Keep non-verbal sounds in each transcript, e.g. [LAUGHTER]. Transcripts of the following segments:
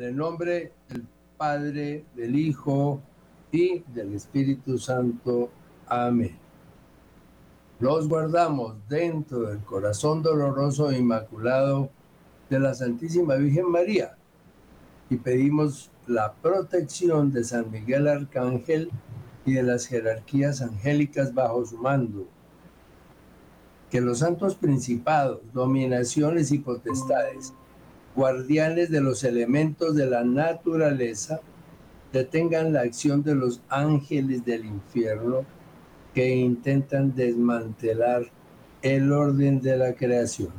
En el nombre del Padre, del Hijo y del Espíritu Santo. Amén. Los guardamos dentro del corazón doloroso e inmaculado de la Santísima Virgen María y pedimos la protección de San Miguel Arcángel y de las jerarquías angélicas bajo su mando. Que los santos principados, dominaciones y potestades, guardianes de los elementos de la naturaleza, detengan la acción de los ángeles del infierno que intentan desmantelar el orden de la creación.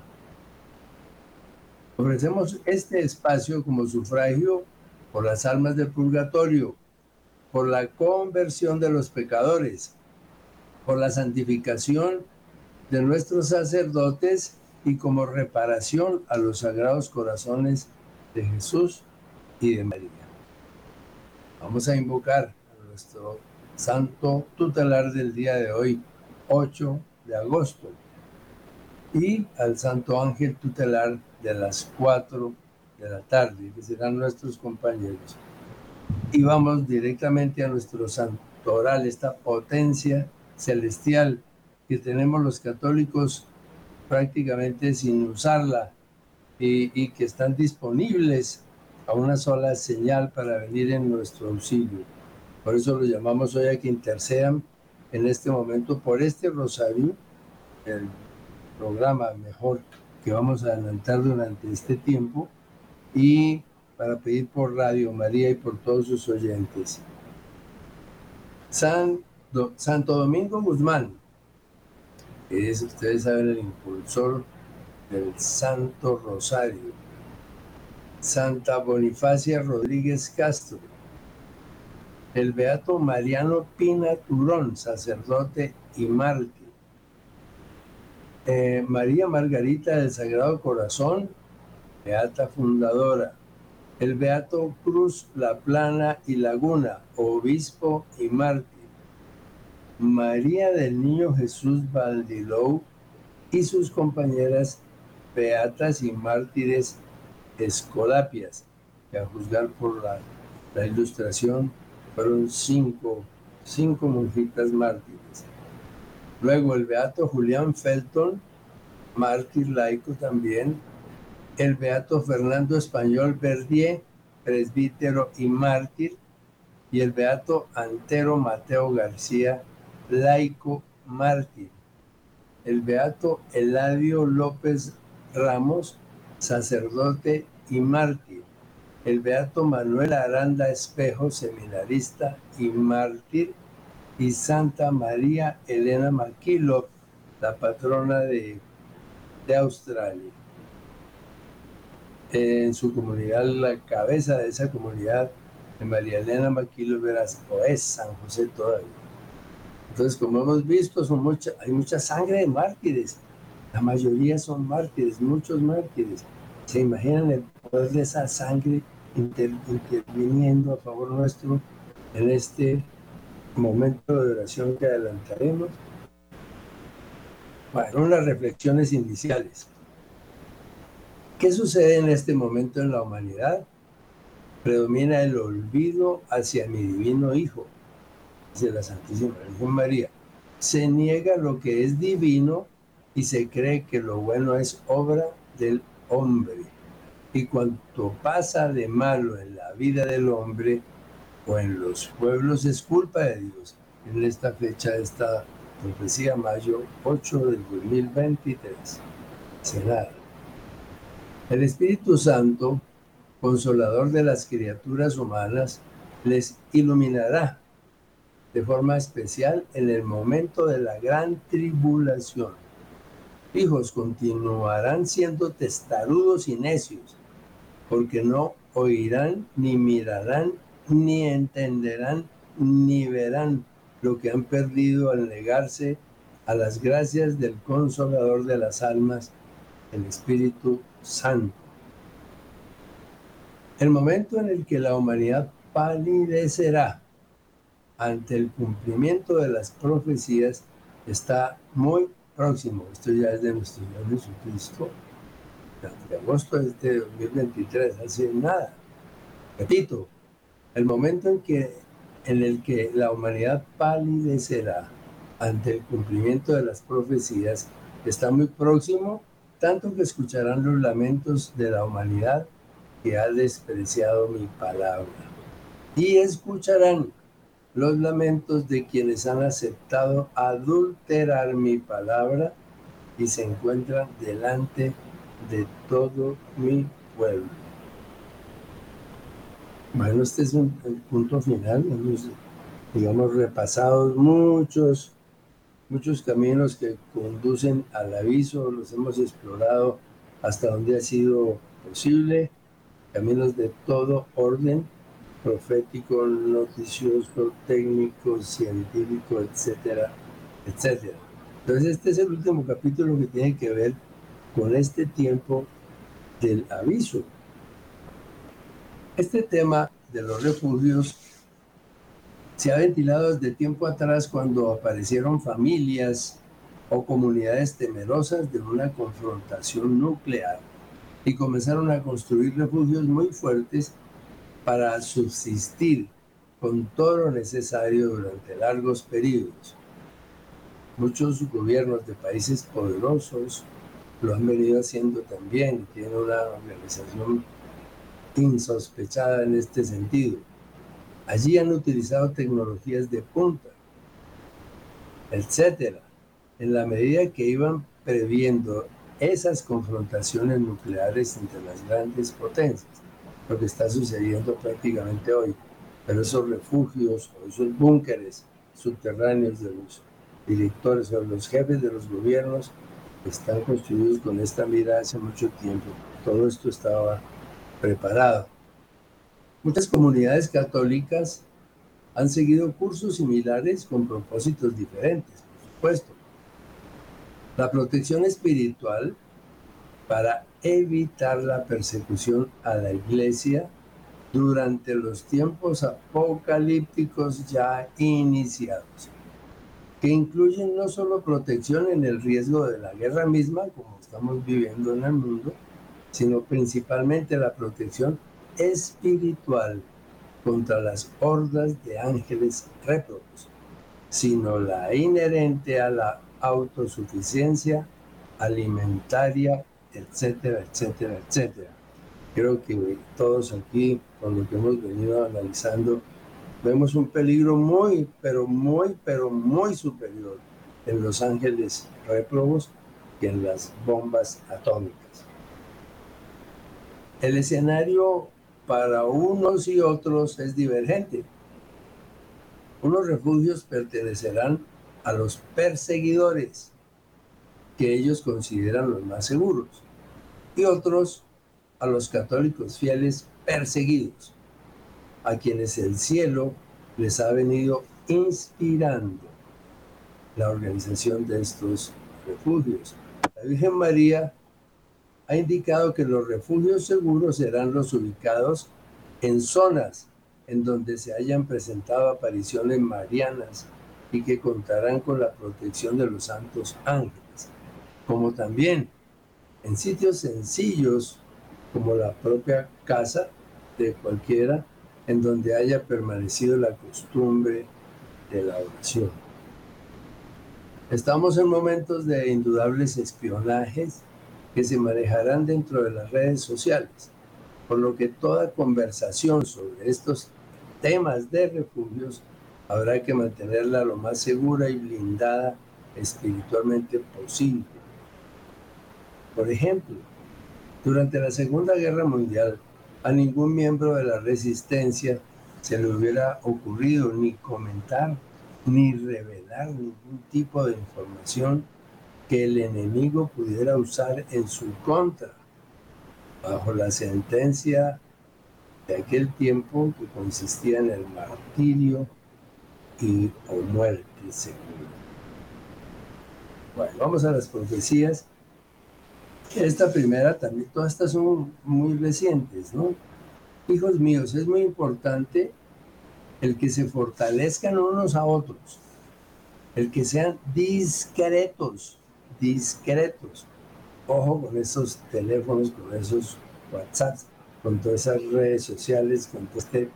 Ofrecemos este espacio como sufragio por las almas del purgatorio, por la conversión de los pecadores, por la santificación de nuestros sacerdotes y como reparación a los sagrados corazones de Jesús y de María. Vamos a invocar a nuestro santo tutelar del día de hoy, 8 de agosto, y al santo ángel tutelar de las 4 de la tarde, que serán nuestros compañeros. Y vamos directamente a nuestro santoral, esta potencia celestial que tenemos los católicos prácticamente sin usarla y, que están disponibles a una sola señal para venir en nuestro auxilio. Por eso lo llamamos hoy a que intercedan en este momento por este rosario, el programa mejor que vamos a adelantar durante este tiempo y para pedir por Radio María y por todos sus oyentes. San Santo Domingo Guzmán, es, ustedes saben, el impulsor del Santo Rosario. Santa Bonifacia Rodríguez Castro, el Beato Mariano Pina Turón, sacerdote y mártir. Eh, María Margarita del Sagrado Corazón, Beata Fundadora. El Beato Cruz La Plana y Laguna, obispo y mártir. María del Niño Jesús Valdilou y sus compañeras beatas y mártires escolapias, que a juzgar por la, ilustración fueron cinco, cinco monjitas mártires. Luego el beato Julián Felton, mártir laico también. El beato Fernando Español Verdier, presbítero y mártir. Y el beato Antero Mateo García, laico mártir. El beato Eladio López Ramos, sacerdote y mártir el beato Manuel Aranda Espejo, seminarista y mártir, y Santa María Elena Maquilo, la patrona de, Australia. En su comunidad, la cabeza de esa comunidad, de María Elena Maquilo verás, o es San José todavía. Entonces, como hemos visto, hay mucha sangre de mártires. La mayoría son mártires, muchos mártires. ¿Se imaginan el poder de esa sangre interviniendo a favor nuestro en este momento de oración que adelantaremos? Bueno, unas reflexiones iniciales. ¿Qué sucede en este momento en la humanidad? Predomina el olvido hacia mi divino Hijo, dice la Santísima Virgen María. Se niega lo que es divino y se cree que lo bueno es obra del hombre. Y cuanto pasa de malo en la vida del hombre o en los pueblos es culpa de Dios. En esta fecha, esta profecía, mayo 8 del 2023. Será. El Espíritu Santo, consolador de las criaturas humanas, les iluminará de forma especial en el momento de la gran tribulación. Hijos continuarán siendo testarudos y necios, porque no oirán, ni mirarán, ni entenderán, ni verán lo que han perdido al negarse a las gracias del consolador de las almas, el Espíritu Santo. El momento en el que la humanidad palidecerá ante el cumplimiento de las profecías está muy próximo. Esto ya es de nuestro Señor Jesucristo de agosto de este 2023, hace nada. Repito, el momento en, que, en el que la humanidad palidecerá ante el cumplimiento de las profecías está muy próximo, tanto que escucharán los lamentos de la humanidad que ha despreciado mi palabra. Y escucharán los lamentos de quienes han aceptado adulterar mi palabra y se encuentran delante de todo mi pueblo. Bueno, este es un, el punto final. Hemos, digamos, repasado muchos, muchos caminos que conducen al aviso, los hemos explorado hasta donde ha sido posible, caminos de todo orden, profético, noticioso, técnico, científico, etcétera, etcétera. Entonces este es el último capítulo que tiene que ver con este tiempo del aviso. Este tema de los refugios se ha ventilado desde tiempo atrás cuando aparecieron familias o comunidades temerosas de una confrontación nuclear y comenzaron a construir refugios muy fuertes para subsistir con todo lo necesario durante largos periodos. Muchos gobiernos de países poderosos lo han venido haciendo también, tienen una organización insospechada en este sentido. Allí han utilizado tecnologías de punta, etcétera, en la medida que iban previendo esas confrontaciones nucleares entre las grandes potencias lo que está sucediendo prácticamente hoy. Pero esos refugios o esos búnkeres subterráneos de los directores o los jefes de los gobiernos están construidos con esta mira hace mucho tiempo. Todo esto estaba preparado. Muchas comunidades católicas han seguido cursos similares con propósitos diferentes, por supuesto. La protección espiritual para evitar la persecución a la iglesia durante los tiempos apocalípticos ya iniciados, que incluyen no solo protección en el riesgo de la guerra misma, como estamos viviendo en el mundo, sino principalmente la protección espiritual contra las hordas de ángeles réprobos, sino la inherente a la autosuficiencia alimentaria etcétera, etcétera, etcétera. Creo que todos aquí, con lo que hemos venido analizando, vemos un peligro muy, pero muy, pero muy superior en los ángeles réprobos que en las bombas atómicas. El escenario para unos y otros es divergente. Unos refugios pertenecerán a los perseguidores, que ellos consideran los más seguros, y otros a los católicos fieles perseguidos, a quienes el cielo les ha venido inspirando la organización de estos refugios. La Virgen María ha indicado que los refugios seguros serán los ubicados en zonas en donde se hayan presentado apariciones marianas y que contarán con la protección de los santos ángeles como también en sitios sencillos como la propia casa de cualquiera en donde haya permanecido la costumbre de la oración. Estamos en momentos de indudables espionajes que se manejarán dentro de las redes sociales, por lo que toda conversación sobre estos temas de refugios habrá que mantenerla lo más segura y blindada espiritualmente posible por ejemplo, durante la Segunda Guerra Mundial, a ningún miembro de la resistencia se le hubiera ocurrido ni comentar ni revelar ningún tipo de información que el enemigo pudiera usar en su contra, bajo la sentencia de aquel tiempo que consistía en el martirio y o muerte segura. Bueno, vamos a las profecías esta primera también, todas estas son muy recientes, ¿no? Hijos míos, es muy importante el que se fortalezcan unos a otros, el que sean discretos, discretos. Ojo con esos teléfonos, con esos WhatsApps, con todas esas redes sociales, con todo este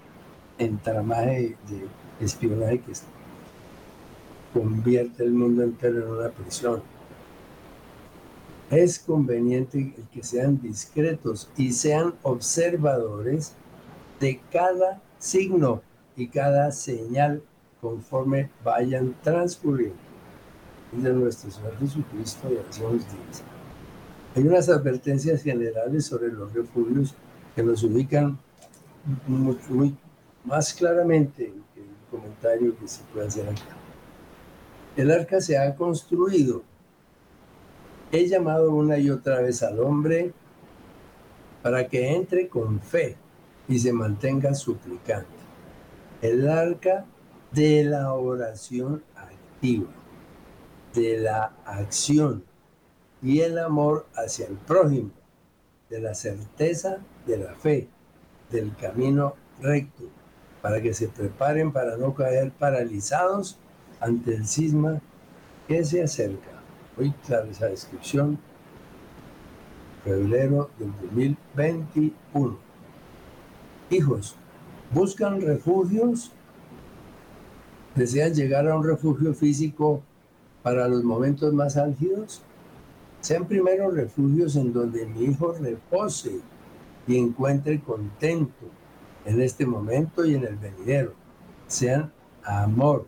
entramaje de espionaje que convierte el mundo entero en una prisión. Es conveniente que sean discretos y sean observadores de cada signo y cada señal conforme vayan transcurriendo. De nuestro Señor Jesucristo y hace unos días. Hay unas advertencias generales sobre los refugios que nos ubican muy, más claramente que el comentario que se puede hacer acá. El arca se ha construido. He llamado una y otra vez al hombre para que entre con fe y se mantenga suplicante. El arca de la oración activa, de la acción y el amor hacia el prójimo, de la certeza de la fe, del camino recto, para que se preparen para no caer paralizados ante el cisma que se acerca. Hoy claro esa descripción, febrero del 2021. Hijos, buscan refugios, desean llegar a un refugio físico para los momentos más álgidos. Sean primero refugios en donde mi hijo repose y encuentre contento en este momento y en el venidero. Sean amor,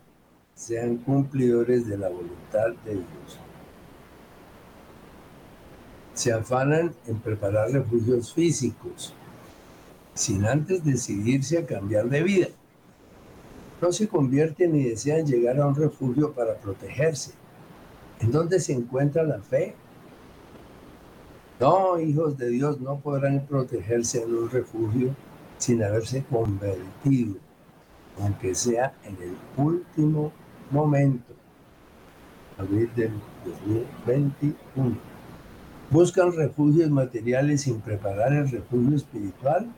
sean cumplidores de la voluntad de Dios. Se afanan en preparar refugios físicos, sin antes decidirse a cambiar de vida. No se convierten ni desean llegar a un refugio para protegerse. ¿En dónde se encuentra la fe? No, hijos de Dios no podrán protegerse en un refugio sin haberse convertido, aunque sea en el último momento. Abril del 2021. ¿Buscan refugios materiales sin preparar el refugio espiritual?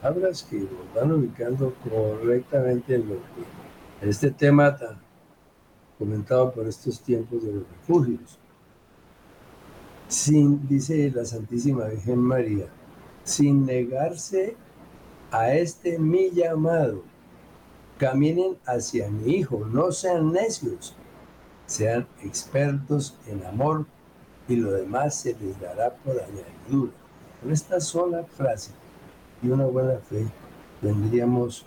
Hablas que nos van ubicando correctamente en, lo que, este tema tan comentado por estos tiempos de los refugios. Sin, dice la Santísima Virgen María, sin negarse a este mi llamado, caminen hacia mi Hijo, no sean necios, sean expertos en amor y lo demás se les dará por añadidura. Con esta sola frase y una buena fe tendríamos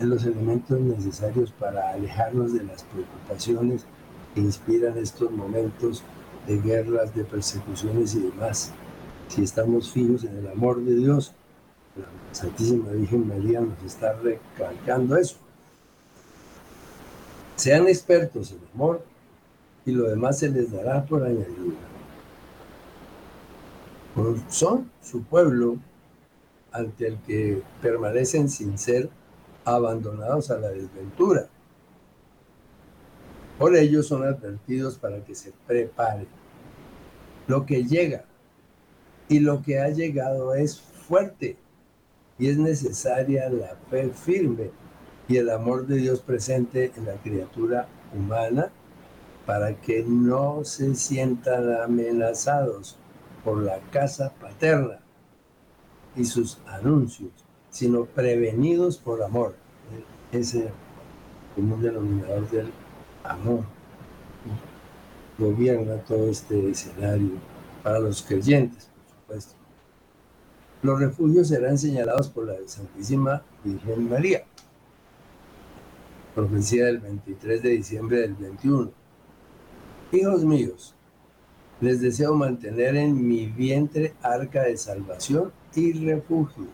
los elementos necesarios para alejarnos de las preocupaciones que inspiran estos momentos de guerras, de persecuciones y demás. Si estamos fijos en el amor de Dios, la Santísima Virgen María nos está recalcando eso. Sean expertos en amor y lo demás se les dará por añadidura. Son su pueblo ante el que permanecen sin ser abandonados a la desventura. Por ello son advertidos para que se preparen. Lo que llega y lo que ha llegado es fuerte y es necesaria la fe firme y el amor de Dios presente en la criatura humana para que no se sientan amenazados por la casa paterna y sus anuncios, sino prevenidos por amor. Ese común denominador del amor gobierna todo este escenario para los creyentes, por supuesto. Los refugios serán señalados por la Santísima Virgen María. Profecía del 23 de diciembre del 21. Hijos míos, les deseo mantener en mi vientre arca de salvación y refugio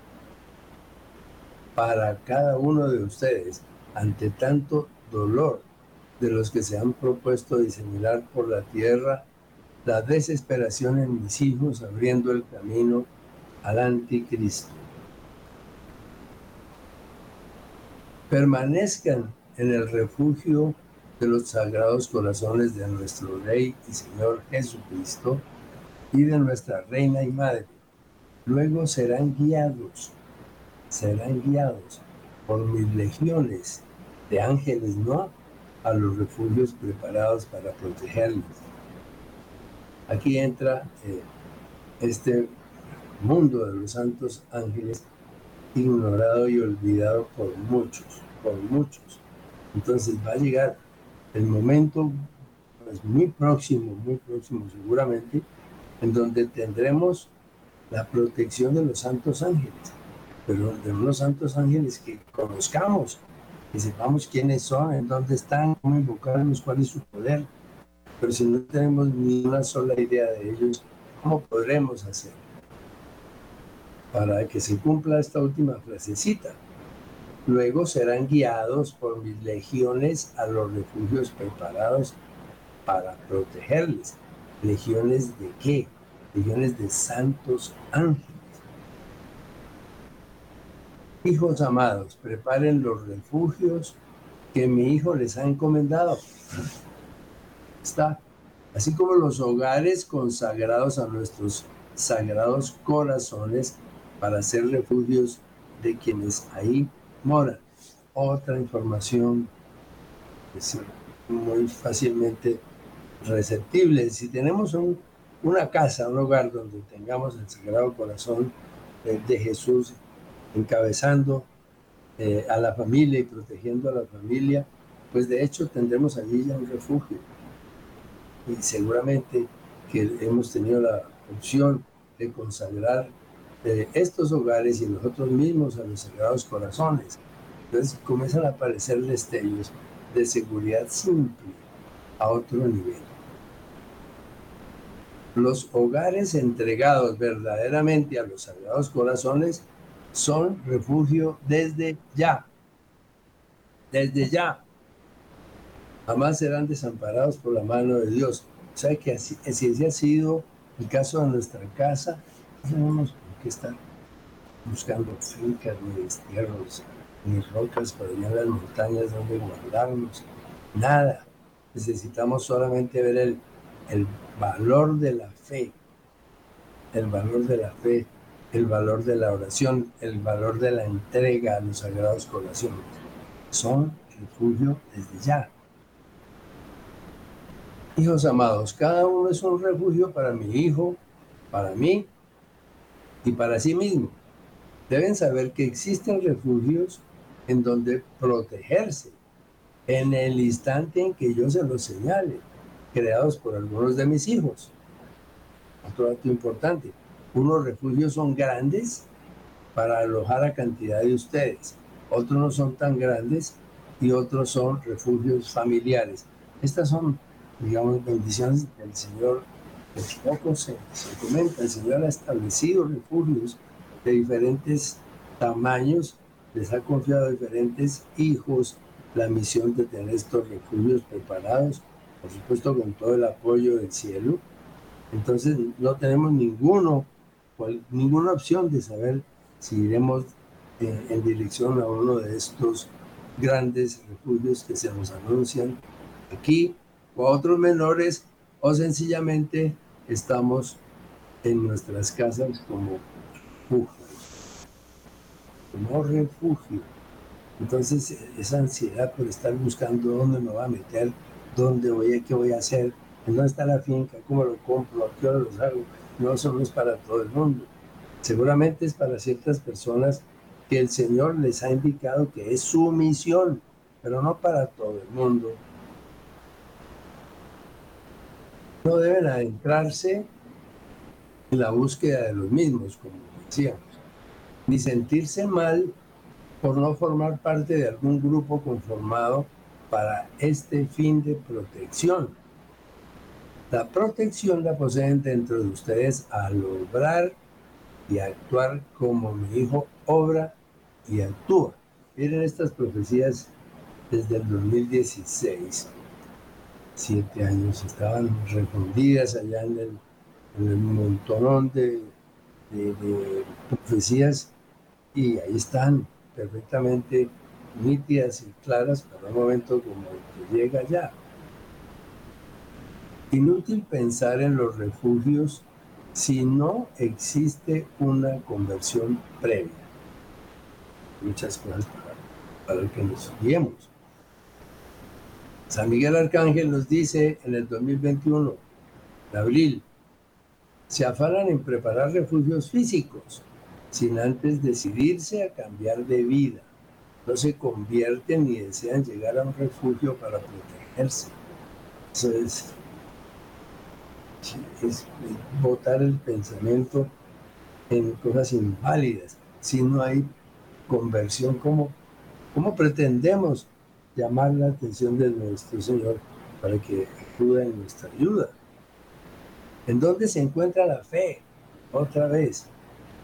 para cada uno de ustedes ante tanto dolor de los que se han propuesto diseminar por la tierra la desesperación en mis hijos abriendo el camino al anticristo. Permanezcan en el refugio de los sagrados corazones de nuestro Rey y Señor Jesucristo y de nuestra Reina y Madre. Luego serán guiados, serán guiados por mis legiones de ángeles, no a los refugios preparados para protegerlos. Aquí entra eh, este mundo de los santos ángeles ignorado y olvidado por muchos, por muchos. Entonces va a llegar el momento pues, muy próximo, muy próximo seguramente, en donde tendremos la protección de los santos ángeles, pero de unos santos ángeles que conozcamos, que sepamos quiénes son, en dónde están, cómo invocarlos, cuál es su poder. Pero si no tenemos ni una sola idea de ellos, ¿cómo podremos hacer? Para que se cumpla esta última frasecita. Luego serán guiados por mis legiones a los refugios preparados para protegerles. ¿Legiones de qué? Legiones de santos ángeles. Hijos amados, preparen los refugios que mi hijo les ha encomendado. Está. Así como los hogares consagrados a nuestros sagrados corazones para ser refugios de quienes ahí moran. Otra información muy fácilmente receptible. Si tenemos una casa, un hogar donde tengamos el Sagrado Corazón de Jesús encabezando eh, a la familia y protegiendo a la familia, pues de hecho tendremos allí ya un refugio. Y seguramente que hemos tenido la opción de consagrar estos hogares y nosotros mismos a los sagrados corazones. Entonces comienzan a aparecer destellos de seguridad simple a otro nivel. Los hogares entregados verdaderamente a los sagrados corazones son refugio desde ya. Desde ya. Jamás serán desamparados por la mano de Dios. O sea que así, ese ha sido el caso de nuestra casa, qué estar buscando fincas, ni destierros, ni rocas para allá las montañas donde guardarnos. Nada. Necesitamos solamente ver el, el valor de la fe. El valor de la fe el valor de la oración, el valor de la entrega a los sagrados corazones. Son refugio desde ya. Hijos amados, cada uno es un refugio para mi hijo, para mí y para sí mismo. Deben saber que existen refugios en donde protegerse en el instante en que yo se los señale, creados por algunos de mis hijos. Otro dato importante, unos refugios son grandes para alojar a cantidad de ustedes, otros no son tan grandes y otros son refugios familiares. Estas son, digamos, bendiciones del Señor. Pues poco se, se comenta, el Señor ha establecido refugios de diferentes tamaños, les ha confiado a diferentes hijos la misión de tener estos refugios preparados, por supuesto con todo el apoyo del cielo. Entonces no tenemos ninguna opción de saber si iremos eh, en dirección a uno de estos grandes refugios que se nos anuncian aquí o a otros menores o sencillamente estamos en nuestras casas como refugios, como refugio. Entonces esa ansiedad por estar buscando dónde me va a meter, dónde voy, a qué voy a hacer, dónde está la finca, cómo lo compro, a qué hora lo hago, no solo es para todo el mundo. Seguramente es para ciertas personas que el Señor les ha indicado que es su misión, pero no para todo el mundo. No deben adentrarse en la búsqueda de los mismos, como decíamos, ni sentirse mal por no formar parte de algún grupo conformado para este fin de protección. La protección la poseen dentro de ustedes al obrar y actuar como mi hijo obra y actúa. Miren estas profecías desde el 2016. Siete años estaban refundidas allá en el, en montonón de, profecías y ahí están perfectamente nítidas y claras para un momento como el que llega ya. Inútil pensar en los refugios si no existe una conversión previa. Muchas cosas para, para que nos guiemos. San Miguel Arcángel nos dice en el 2021, en abril, se afanan en preparar refugios físicos, sin antes decidirse a cambiar de vida. No se convierten ni desean llegar a un refugio para protegerse. Eso es, es botar el pensamiento en cosas inválidas. Si no hay conversión, ¿cómo, cómo pretendemos llamar la atención de nuestro Señor para que acuda en nuestra ayuda? ¿En dónde se encuentra la fe? Otra vez,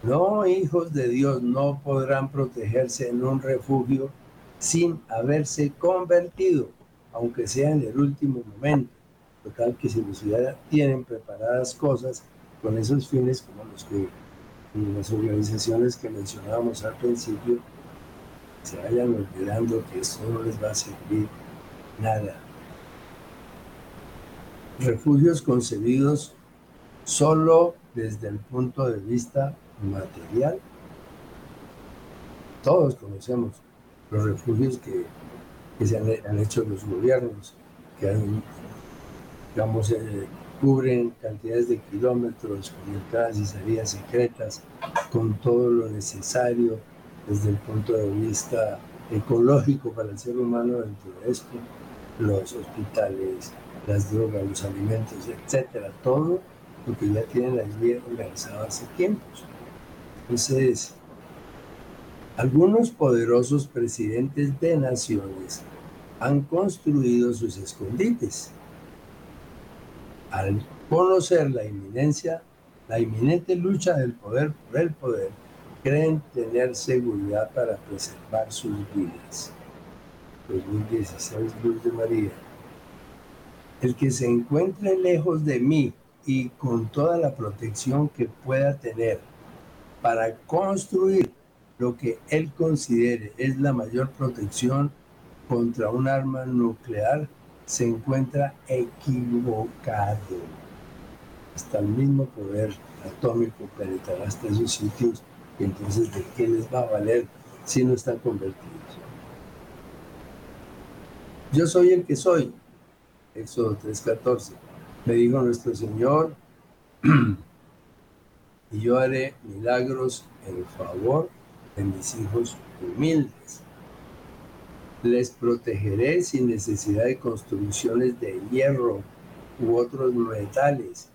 no, hijos de Dios no podrán protegerse en un refugio sin haberse convertido, aunque sea en el último momento. Total que si los ya tienen preparadas cosas con esos fines como los que las organizaciones que mencionábamos al principio se vayan olvidando que eso no les va a servir nada. Refugios concebidos solo desde el punto de vista material. Todos conocemos los refugios que, se han, hecho los gobiernos, que han, eh, cubren cantidades de kilómetros con entradas y salidas secretas, con todo lo necesario desde el punto de vista ecológico para el ser humano dentro de esto, los hospitales, las drogas, los alimentos, etcétera, todo lo que ya tienen vida organizado hace tiempos. Entonces, algunos poderosos presidentes de naciones han construido sus escondites. Al conocer la inminencia, la inminente lucha del poder por el poder, creen tener seguridad para preservar sus vidas. 2016, Luz de María. El que se encuentre lejos de mí y con toda la protección que pueda tener para construir lo que él considere es la mayor protección contra un arma nuclear, se encuentra equivocado. Hasta el mismo poder atómico penetrará hasta esos sitios entonces de qué les va a valer si no están convertidos. Yo soy el que soy. Éxodo 3:14. Me dijo nuestro Señor, [CLEARS THROAT] y yo haré milagros en favor de mis hijos humildes. Les protegeré sin necesidad de construcciones de hierro u otros metales,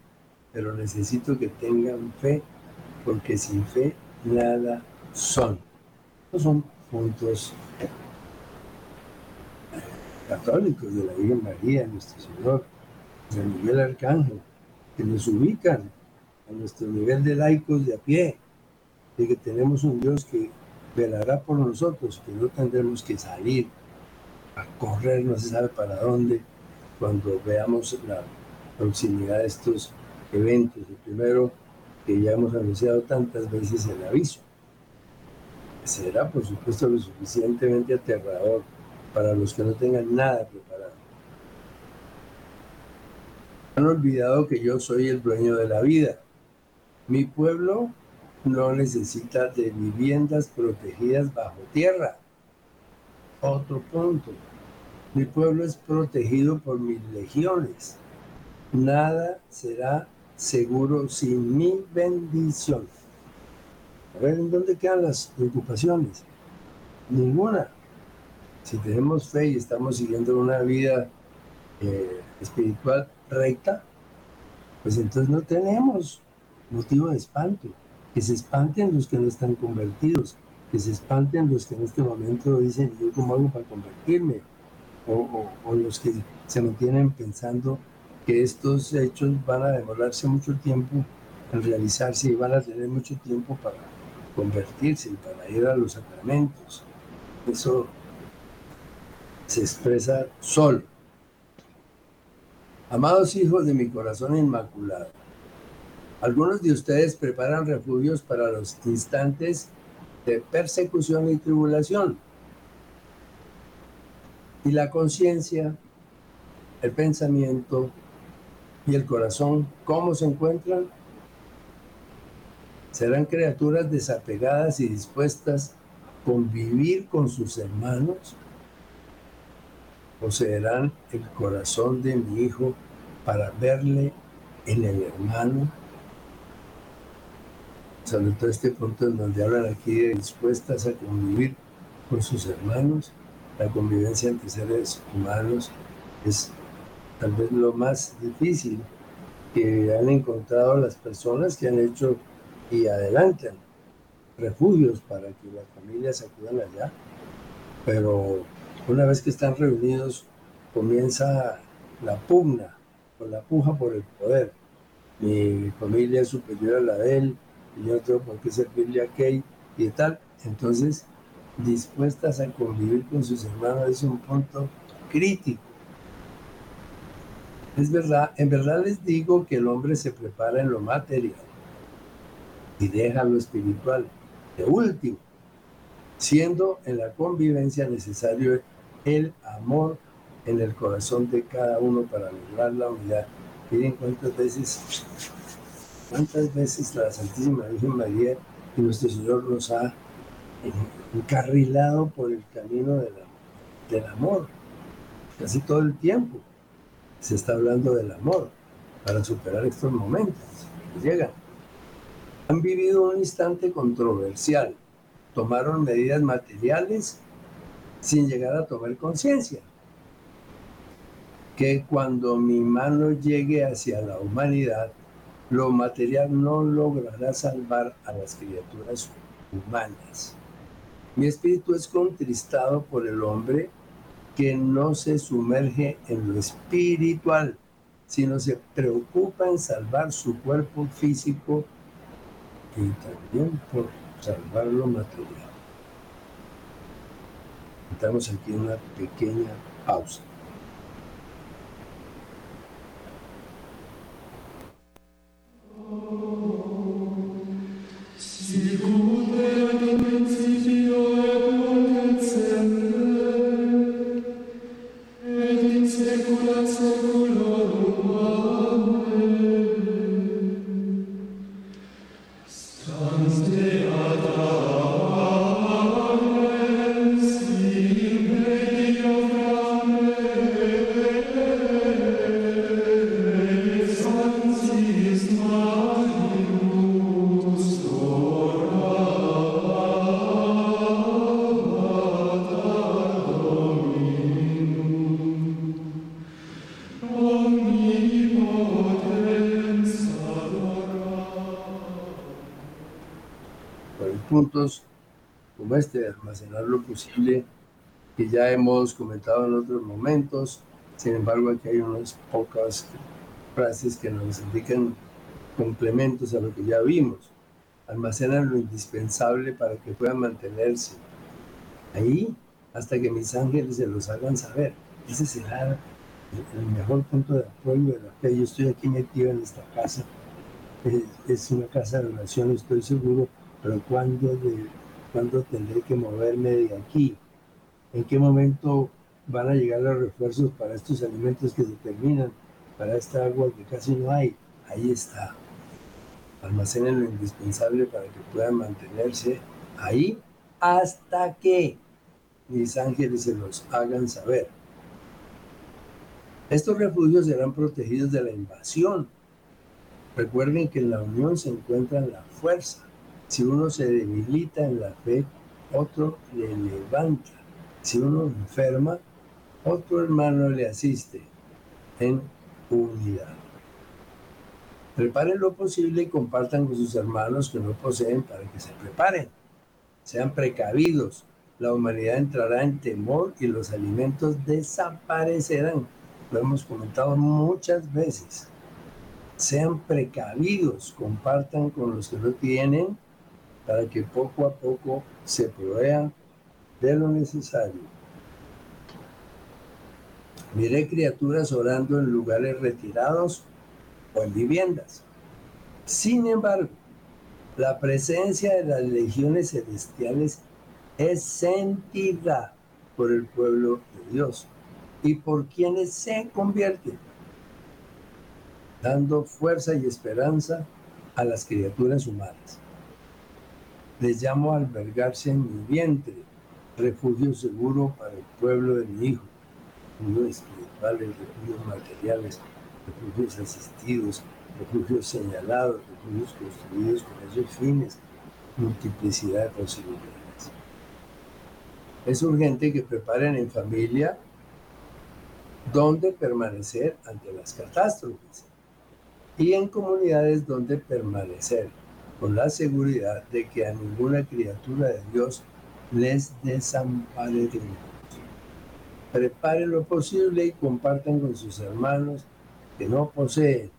pero necesito que tengan fe, porque sin fe nada son. Estos son puntos católicos de la Virgen María, nuestro Señor, de Miguel Arcángel, que nos ubican a nuestro nivel de laicos de a pie, de que tenemos un Dios que velará por nosotros, que no tendremos que salir a correr, no se sabe para dónde, cuando veamos la proximidad de estos eventos. El primero, que ya hemos anunciado tantas veces el aviso. Será, por supuesto, lo suficientemente aterrador para los que no tengan nada preparado. Han olvidado que yo soy el dueño de la vida mi pueblo no necesita de viviendas protegidas bajo tierra. Otro punto. Mi pueblo es protegido por mis legiones. Nada será seguro sin mi bendición. A ver, ¿en dónde quedan las preocupaciones? Ninguna. Si tenemos fe y estamos siguiendo una vida eh, espiritual recta, pues entonces no tenemos motivo de espanto. Que se espanten los que no están convertidos, que se espanten los que en este momento dicen, ¿yo cómo hago para convertirme? O, los que se mantienen pensando que estos hechos van a demorarse mucho tiempo en realizarse y van a tener mucho tiempo para convertirse y para ir a los sacramentos. Eso se expresa solo. Amados hijos de mi corazón inmaculado, algunos de ustedes preparan refugios para los instantes de persecución y tribulación. Y la conciencia, el pensamiento y el corazón, ¿cómo se encuentran? ¿Serán criaturas desapegadas y dispuestas a convivir con sus hermanos? ¿O serán el corazón de mi hijo para verle en el hermano sobre todo este punto en donde hablan aquí de dispuestas a convivir con sus hermanos, la convivencia entre seres humanos es tal vez lo más difícil que han encontrado las personas que han hecho y adelantan refugios para que las familias acudan allá. Pero una vez que están reunidos, comienza la pugna o la puja por el poder. Mi familia es superior a la de él, y yo tengo por qué servirle a aquel y tal. Entonces, dispuestas a convivir con sus hermanos es un punto crítico es verdad, en verdad les digo que el hombre se prepara en lo material y deja lo espiritual de último, siendo en la convivencia necesario el amor en el corazón de cada uno para lograr la unidad. Miren cuántas veces, cuántas veces la Santísima Virgen María y nuestro Señor nos ha encarrilado por el camino del amor, casi todo el tiempo se está hablando del amor para superar estos momentos que llegan. Han vivido un instante controversial, tomaron medidas materiales sin llegar a tomar conciencia. Que cuando mi mano llegue hacia la humanidad, lo material no logrará salvar a las criaturas humanas. Mi espíritu es contristado por el hombre que no se sumerge en lo espiritual, sino se preocupa en salvar su cuerpo físico y también por salvar lo material. Estamos aquí en una pequeña pausa. Como este, almacenar lo posible, que ya hemos comentado en otros momentos. Sin embargo, aquí hay unas pocas frases que nos indican complementos a lo que ya vimos. Almacenan lo indispensable para que puedan mantenerse ahí hasta que mis ángeles se los hagan saber. Ese será el mejor punto de apoyo de la fe. Yo estoy aquí metido en esta casa. Es una casa de oración, estoy seguro, pero ¿cuándo de, ¿Cuándo tendré que moverme de aquí? ¿En qué momento van a llegar los refuerzos para estos alimentos que se terminan? Para esta agua que casi no hay. Ahí está. Almacenen lo indispensable para que puedan mantenerse ahí hasta que mis ángeles se los hagan saber. Estos refugios serán protegidos de la invasión. Recuerden que en la unión se encuentra la fuerza. Si uno se debilita en la fe, otro le levanta. Si uno enferma, otro hermano le asiste en unidad. Preparen lo posible y compartan con sus hermanos que no poseen para que se preparen. Sean precavidos. La humanidad entrará en temor y los alimentos desaparecerán. Lo hemos comentado muchas veces. Sean precavidos, compartan con los que no tienen para que poco a poco se provean de lo necesario. Miré criaturas orando en lugares retirados o en viviendas. Sin embargo, la presencia de las legiones celestiales es sentida por el pueblo de Dios y por quienes se convierten, dando fuerza y esperanza a las criaturas humanas. Les llamo a albergarse en mi vientre, refugio seguro para el pueblo de mi hijo, refugio espirituales, refugios materiales, refugios asistidos, refugios señalados, refugios construidos con esos fines, multiplicidad de posibilidades. Es urgente que preparen en familia dónde permanecer ante las catástrofes y en comunidades donde permanecer con la seguridad de que a ninguna criatura de Dios les desampararemos. Preparen lo posible y compartan con sus hermanos que no poseen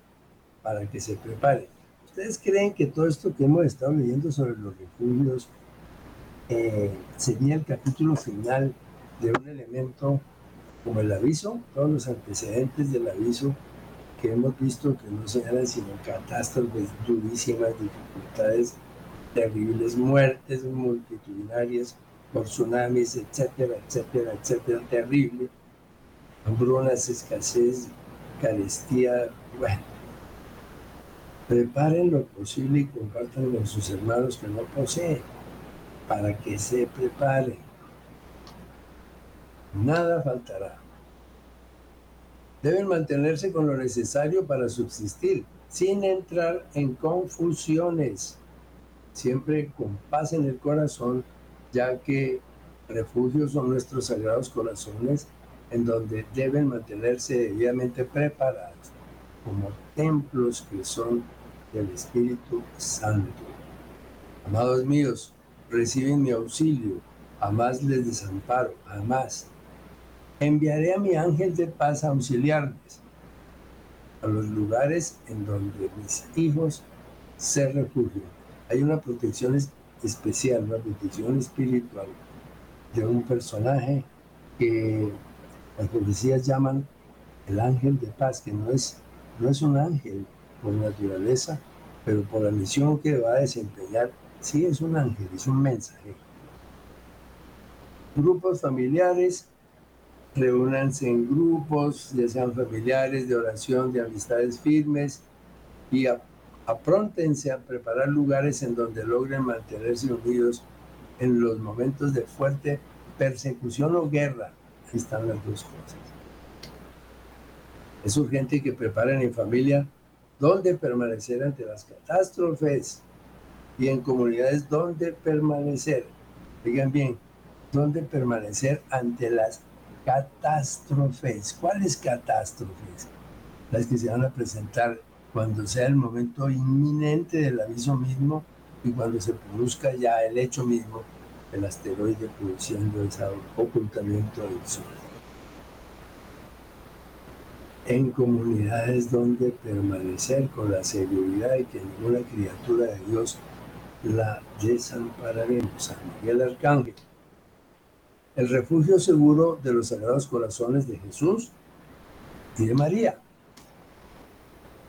para que se preparen. ¿Ustedes creen que todo esto que hemos estado leyendo sobre los refugios eh, sería el capítulo final de un elemento como el aviso, todos los antecedentes del aviso que hemos visto que no eran sino catástrofes durísimas, dificultades terribles, muertes multitudinarias por tsunamis, etcétera, etcétera, etcétera, terrible, hambrunas, escasez, carestía, bueno. Preparen lo posible y compartan con sus hermanos que no poseen, para que se preparen. Nada faltará. Deben mantenerse con lo necesario para subsistir, sin entrar en confusiones, siempre con paz en el corazón, ya que refugios son nuestros sagrados corazones en donde deben mantenerse debidamente preparados como templos que son del Espíritu Santo. Amados míos, reciben mi auxilio, jamás les desamparo, jamás enviaré a mi ángel de paz a auxiliarles a los lugares en donde mis hijos se refugian. Hay una protección especial, una protección espiritual de un personaje que las policías llaman el ángel de paz, que no es, no es un ángel por naturaleza, pero por la misión que va a desempeñar, sí es un ángel, es un mensaje. Grupos familiares reúnanse en grupos, ya sean familiares, de oración, de amistades firmes, y apróntense a preparar lugares en donde logren mantenerse unidos en los momentos de fuerte persecución o guerra. Están las dos cosas. Es urgente que preparen en familia dónde permanecer ante las catástrofes y en comunidades dónde permanecer. Digan bien, dónde permanecer ante las catástrofes. ¿Cuáles catástrofes? Las que se van a presentar cuando sea el momento inminente del aviso mismo y cuando se produzca ya el hecho mismo del asteroide produciendo ese ocultamiento del Sol. En comunidades donde permanecer con la seguridad de que ninguna criatura de Dios la desampararemos. San Miguel Arcángel el refugio seguro de los Sagrados Corazones de Jesús y de María.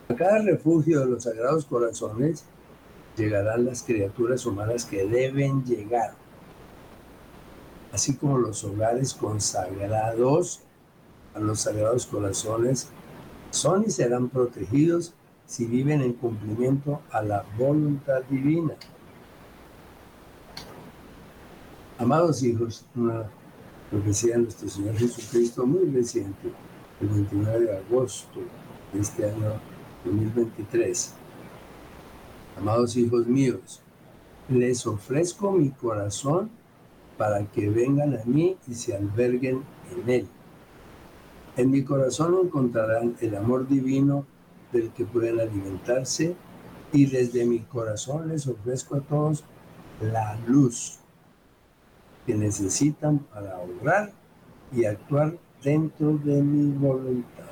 A cada refugio de los Sagrados Corazones llegarán las criaturas humanas que deben llegar, así como los hogares consagrados a los Sagrados Corazones son y serán protegidos si viven en cumplimiento a la voluntad divina. Amados hijos, profecía de nuestro Señor Jesucristo muy reciente, el 29 de agosto de este año 2023. Amados hijos míos, les ofrezco mi corazón para que vengan a mí y se alberguen en él. En mi corazón encontrarán el amor divino del que pueden alimentarse y desde mi corazón les ofrezco a todos la luz que necesitan para obrar y actuar dentro de mi voluntad.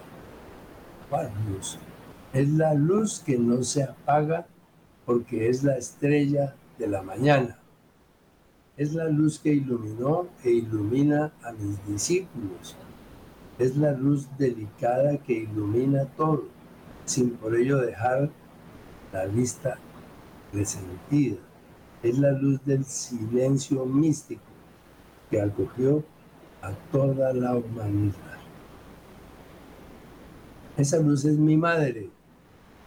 ¿Cuál luz? Es la luz que no se apaga porque es la estrella de la mañana. Es la luz que iluminó e ilumina a mis discípulos. Es la luz delicada que ilumina todo, sin por ello dejar la vista resentida. Es la luz del silencio místico que acogió a toda la humanidad. Esa luz es mi madre,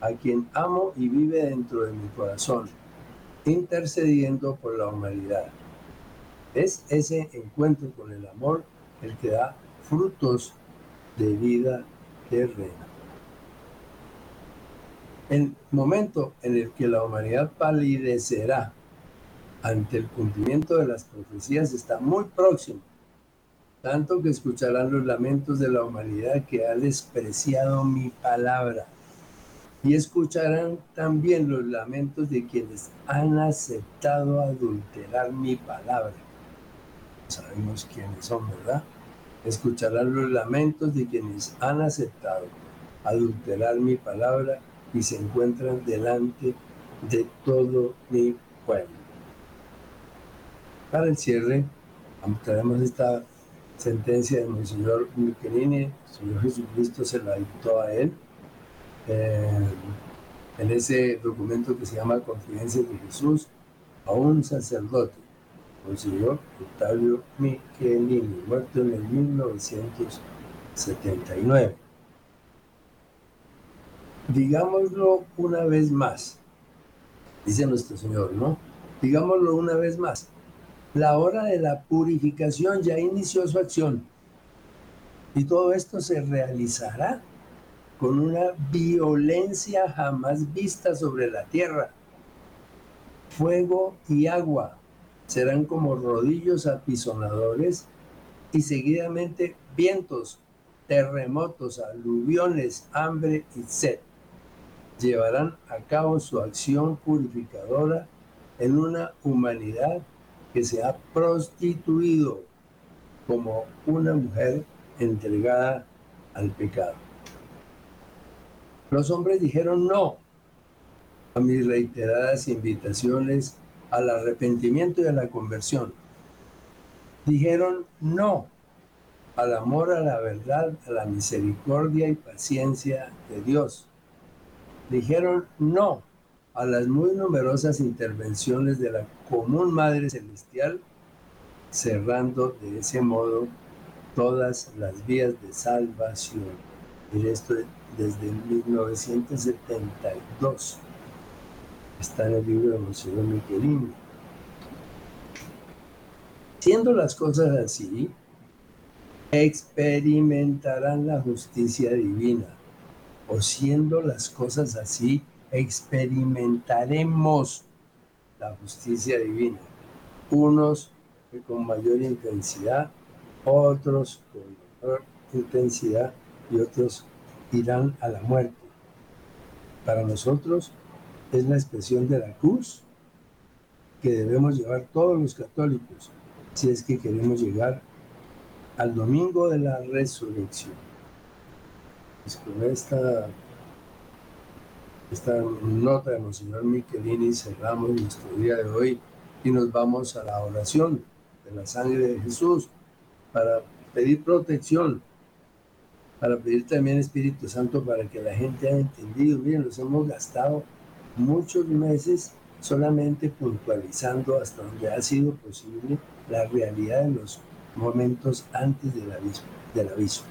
a quien amo y vive dentro de mi corazón, intercediendo por la humanidad. Es ese encuentro con el amor el que da frutos de vida terrena. El momento en el que la humanidad palidecerá ante el cumplimiento de las profecías está muy próximo, tanto que escucharán los lamentos de la humanidad que ha despreciado mi palabra, y escucharán también los lamentos de quienes han aceptado adulterar mi palabra. Sabemos quiénes son, ¿verdad? Escucharán los lamentos de quienes han aceptado adulterar mi palabra y se encuentran delante de todo mi pueblo. Para el cierre, traemos esta sentencia de Monseñor Michelini, el Señor Jesucristo se la dictó a él, eh, en ese documento que se llama Confidencias de Jesús, a un sacerdote, Monseñor Octavio Michelini, muerto en el 1979. Digámoslo una vez más, dice nuestro Señor, ¿no? Digámoslo una vez más. La hora de la purificación ya inició su acción. Y todo esto se realizará con una violencia jamás vista sobre la tierra. Fuego y agua serán como rodillos apisonadores y seguidamente vientos, terremotos, aluviones, hambre y sed llevarán a cabo su acción purificadora en una humanidad que se ha prostituido como una mujer entregada al pecado. Los hombres dijeron no a mis reiteradas invitaciones al arrepentimiento y a la conversión. Dijeron no al amor a la verdad, a la misericordia y paciencia de Dios dijeron no a las muy numerosas intervenciones de la común Madre Celestial, cerrando de ese modo todas las vías de salvación. Y esto desde 1972. Está en el libro de Monseñor Michelini. Siendo las cosas así, experimentarán la justicia divina o siendo las cosas así, experimentaremos la justicia divina. Unos con mayor intensidad, otros con menor intensidad y otros irán a la muerte. Para nosotros es la expresión de la cruz que debemos llevar todos los católicos si es que queremos llegar al domingo de la resurrección. Con esta, esta nota de Monseñor Michelini cerramos nuestro día de hoy y nos vamos a la oración de la sangre de Jesús para pedir protección, para pedir también Espíritu Santo para que la gente haya entendido. Miren, los hemos gastado muchos meses solamente puntualizando hasta donde ha sido posible la realidad de los momentos antes del aviso. Del aviso.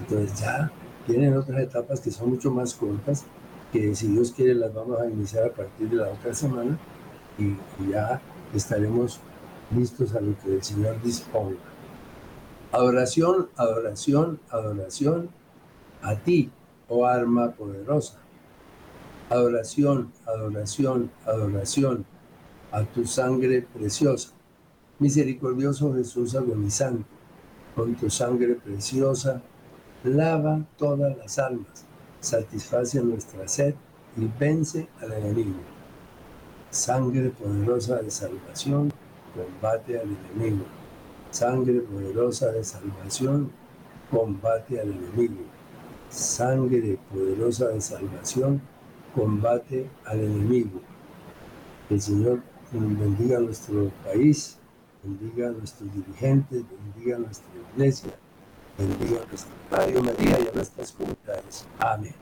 Entonces ya tienen otras etapas que son mucho más cortas, que si Dios quiere las vamos a iniciar a partir de la otra semana y, ya estaremos listos a lo que el Señor disponga. Adoración, adoración, adoración a ti, oh arma poderosa. Adoración, adoración, adoración a tu sangre preciosa. Misericordioso Jesús agonizante, con tu sangre preciosa lava todas las almas, satisface nuestra sed y vence al enemigo. Sangre poderosa de salvación, combate al enemigo. Sangre poderosa de salvación, combate al enemigo. Sangre poderosa de salvación, combate al enemigo. El Señor bendiga nuestro país, bendiga a nuestros dirigentes, bendiga a nuestra iglesia bendiga nuestra Radio María y a nuestras comunidades. Amén.